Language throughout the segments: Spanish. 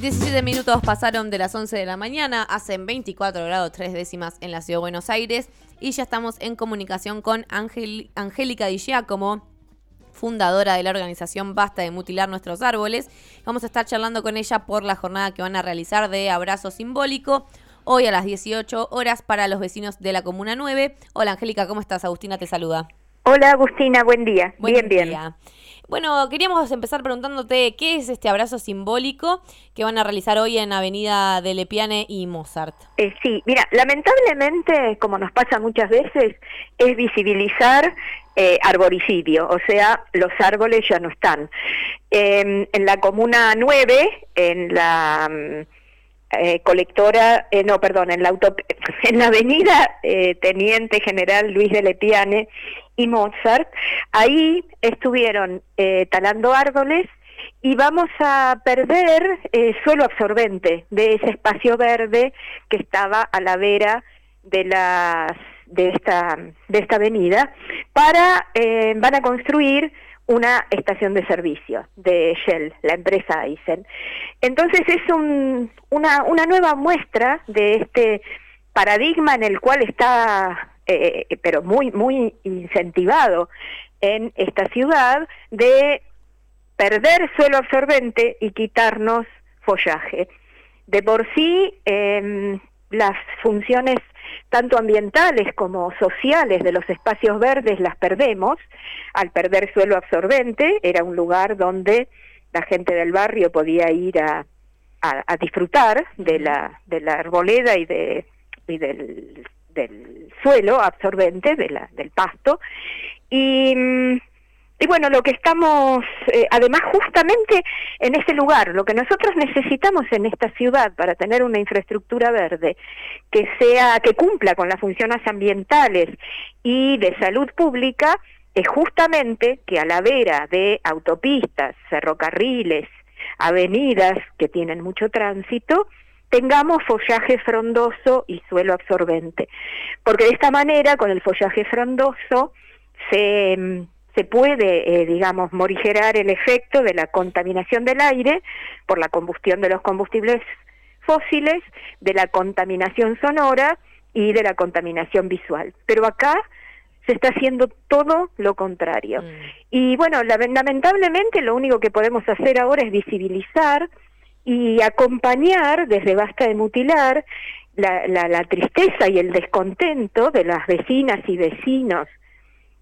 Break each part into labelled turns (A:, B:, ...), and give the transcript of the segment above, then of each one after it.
A: 17 minutos pasaron de las 11 de la mañana, hacen 24 grados 3 décimas en la ciudad de Buenos Aires y ya estamos en comunicación con Angélica Di Giacomo, fundadora de la organización Basta de Mutilar Nuestros Árboles. Vamos a estar charlando con ella por la jornada que van a realizar de abrazo simbólico hoy a las 18 horas para los vecinos de la Comuna 9. Hola Angélica, ¿cómo estás? Agustina te saluda.
B: Hola Agustina, buen día. bien, bien.
A: Bueno, queríamos empezar preguntándote qué es este abrazo simbólico que van a realizar hoy en Avenida de Lepiane y Mozart.
B: Eh, sí, mira, lamentablemente, como nos pasa muchas veces, es visibilizar eh, arboricidio, o sea, los árboles ya no están. en la Comuna 9, en la... Eh, colectora, eh, no, perdón, en la, auto, en la avenida eh, Teniente General Luis de Lepiane y Mozart, ahí estuvieron talando árboles y vamos a perder suelo absorbente de ese espacio verde que estaba a la vera de las de esta de esta avenida para van a construir una estación de servicio de Shell, la empresa Aizen. Entonces es un, una, una nueva muestra de este paradigma en el cual está, eh, pero muy, muy incentivado en esta ciudad, de perder suelo absorbente y quitarnos follaje. De por sí, eh, las funciones tanto ambientales como sociales de los espacios verdes las perdemos al perder suelo absorbente. Era un lugar donde la gente del barrio podía ir a, a, disfrutar de la, de la arboleda y, de, y del, del suelo absorbente, de la, del pasto. Y mm, y bueno, lo que estamos, eh, además justamente en ese lugar, lo que nosotros necesitamos en esta ciudad para tener una infraestructura verde que sea, que cumpla con las funciones ambientales y de salud pública, es justamente que a la vera de autopistas, ferrocarriles, avenidas que tienen mucho tránsito, tengamos follaje frondoso y suelo absorbente. Porque de esta manera, con el follaje frondoso, se mm, se puede, eh, digamos, morigerar el efecto de la contaminación del aire por la combustión de los combustibles fósiles, de la contaminación sonora y de la contaminación visual. Pero acá se está haciendo todo lo contrario. Mm. Y bueno, lamentablemente lo único que podemos hacer ahora es visibilizar y acompañar desde Basta de Mutilar la, la, la tristeza y el descontento de las vecinas y vecinos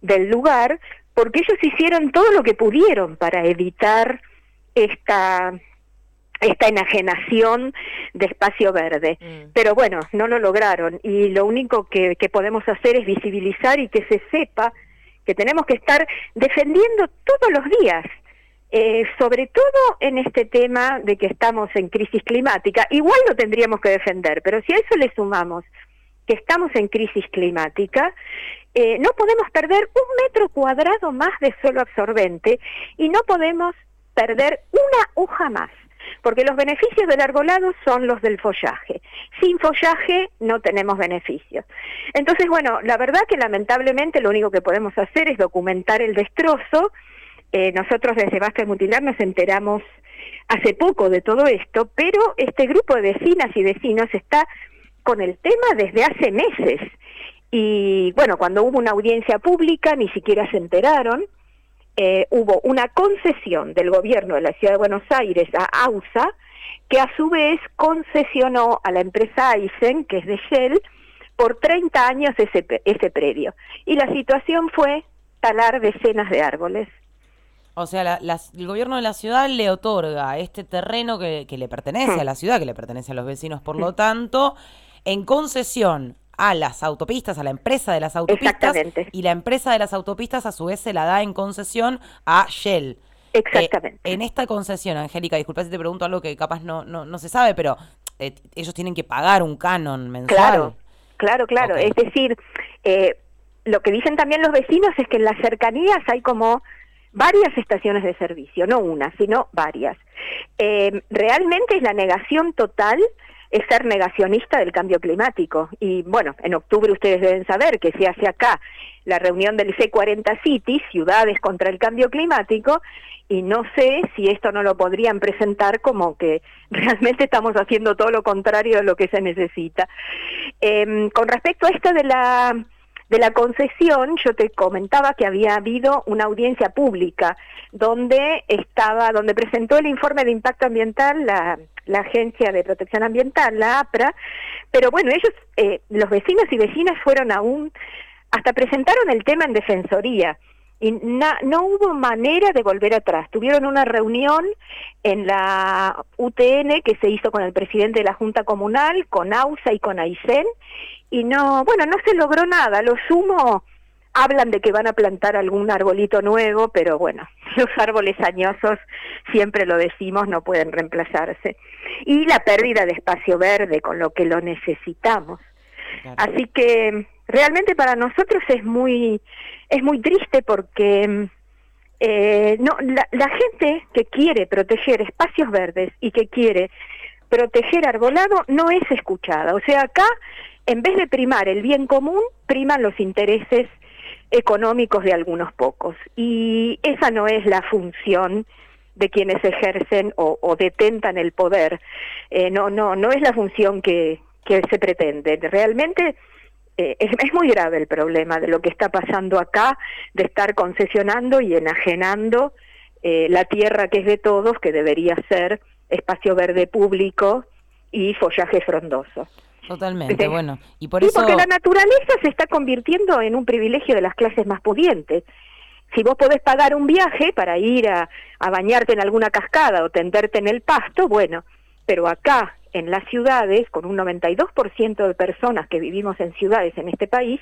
B: del lugar porque ellos hicieron todo lo que pudieron para evitar esta esta enajenación de espacio verde. Mm. Pero bueno, no lo lograron y lo único que, que podemos hacer es visibilizar y que se sepa que tenemos que estar defendiendo todos los días, eh, sobre todo en este tema de que estamos en crisis climática. Igual lo tendríamos que defender, pero si a eso le sumamos que estamos en crisis climática, eh, no podemos perder un metro cuadrado más de suelo absorbente y no podemos perder una hoja más, porque los beneficios del arbolado son los del follaje. Sin follaje no tenemos beneficios. Entonces, bueno, la verdad que lamentablemente lo único que podemos hacer es documentar el destrozo. Eh, nosotros desde de Mutilar nos enteramos hace poco de todo esto, pero este grupo de vecinas y vecinos está con el tema desde hace meses. Y bueno, cuando hubo una audiencia pública ni siquiera se enteraron. Eh, hubo una concesión del gobierno de la Ciudad de Buenos Aires a AUSA, que a su vez concesionó a la empresa Aizen, que es de Shell, por 30 años ese, ese predio. Y la situación fue talar decenas de árboles.
A: O sea, el gobierno de la ciudad le otorga este terreno que, que le pertenece a la ciudad, que le pertenece a los vecinos, por lo tanto, en concesión a las autopistas, a la empresa de las autopistas. Y la empresa de las autopistas a su vez se la da en concesión a Shell.
B: Exactamente.
A: Eh, en esta concesión, Angélica, disculpa si te pregunto algo que capaz no, no, no se sabe, pero eh, ellos tienen que pagar un canon mensual.
B: Claro, claro, claro. Es decir, eh, lo que dicen también los vecinos es que en las cercanías hay como varias estaciones de servicio, no una, sino varias. realmente es la negación total es ser negacionista del cambio climático. Y bueno, en octubre ustedes deben saber que se hace acá la reunión del C40 Cities, Ciudades contra el Cambio Climático, y no sé si esto no lo podrían presentar como que realmente estamos haciendo todo lo contrario de lo que se necesita. Em, con respecto a esto de la de la concesión, yo te comentaba que había habido una audiencia pública donde estaba, donde presentó el informe de impacto ambiental la, Agencia de Protección Ambiental, la APRA, pero bueno, ellos, eh, los vecinos y vecinas fueron aún, hasta presentaron el tema en defensoría y no hubo manera de volver atrás. Tuvieron una reunión en la UTN que se hizo con el presidente de la Junta Comunal, con AUSA y con AICEN, y no, bueno, no se logró nada. Lo sumo, hablan de que van a plantar algún arbolito nuevo, pero bueno, los árboles añosos, siempre lo decimos, no pueden reemplazarse. Y la pérdida de espacio verde, con lo que lo necesitamos. Así que realmente para nosotros es muy es muy triste porque eh, no la, la, gente que quiere proteger espacios verdes y que quiere proteger arbolado no es escuchada. O sea, acá en vez de primar el bien común, priman los intereses económicos de algunos pocos. Y esa no es la función de quienes ejercen o, detentan el poder. Eh, no, no, no es la función que, que se pretende. Realmente eh, es, muy grave el problema de lo que está pasando acá, de estar concesionando y enajenando eh, la tierra que es de todos, que debería ser espacio verde público y follaje frondoso.
C: Totalmente, bueno. Y por eso...
B: porque la naturaleza se está convirtiendo en un privilegio de las clases más pudientes. Si vos podés pagar un viaje para ir a, a bañarte en alguna cascada o tenderte en el pasto, bueno, pero acá en las ciudades, con un 92% de personas que vivimos en ciudades en este país,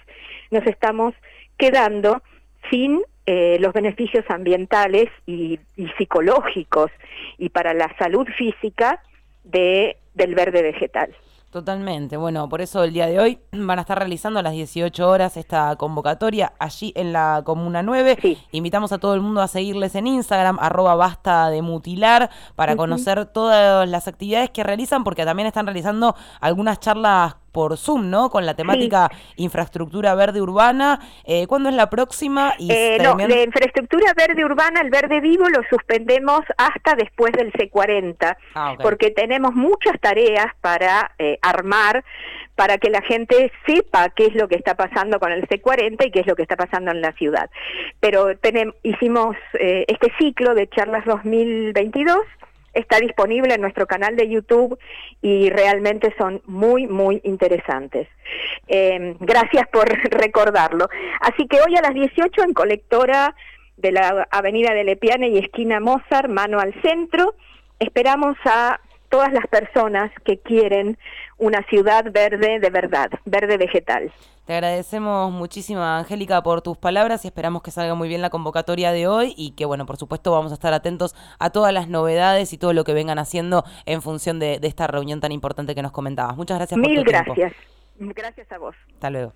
B: nos estamos quedando sin eh, los beneficios ambientales y, psicológicos y para la salud física de, del verde vegetal.
C: Totalmente. Bueno, por eso el día de hoy van a estar realizando a las 18 horas esta convocatoria allí en la Comuna 9. Invitamos a todo el mundo a seguirles en Instagram, arroba basta de mutilar, para conocer todas las actividades que realizan, porque también están realizando algunas charlas por Zoom, ¿no? Con la temática infraestructura verde urbana. Eh, ¿Cuándo es la próxima?
B: Y eh, no, de infraestructura verde urbana, el verde vivo lo suspendemos hasta después del C40, ah, porque tenemos muchas tareas para eh, armar para que la gente sepa qué es lo que está pasando con el C40 y qué es lo que está pasando en la ciudad. Pero tenemos, hicimos eh, este ciclo de charlas 2022 está disponible en nuestro canal de YouTube y realmente son muy, muy interesantes. Eh, gracias por recordarlo. Así que hoy a las 18 en colectora de la Avenida de Lepiane y esquina Mozart, mano al centro, esperamos a todas las personas que quieren una ciudad verde de verdad, verde vegetal.
C: Te agradecemos muchísimo, Angélica, por tus palabras y esperamos que salga muy bien la convocatoria de hoy y que, bueno, por supuesto vamos a estar atentos a todas las novedades y todo lo que vengan haciendo en función de, esta reunión tan importante que nos comentabas. Muchas gracias
B: Mil por tu gracias. Gracias a vos.
C: Hasta luego.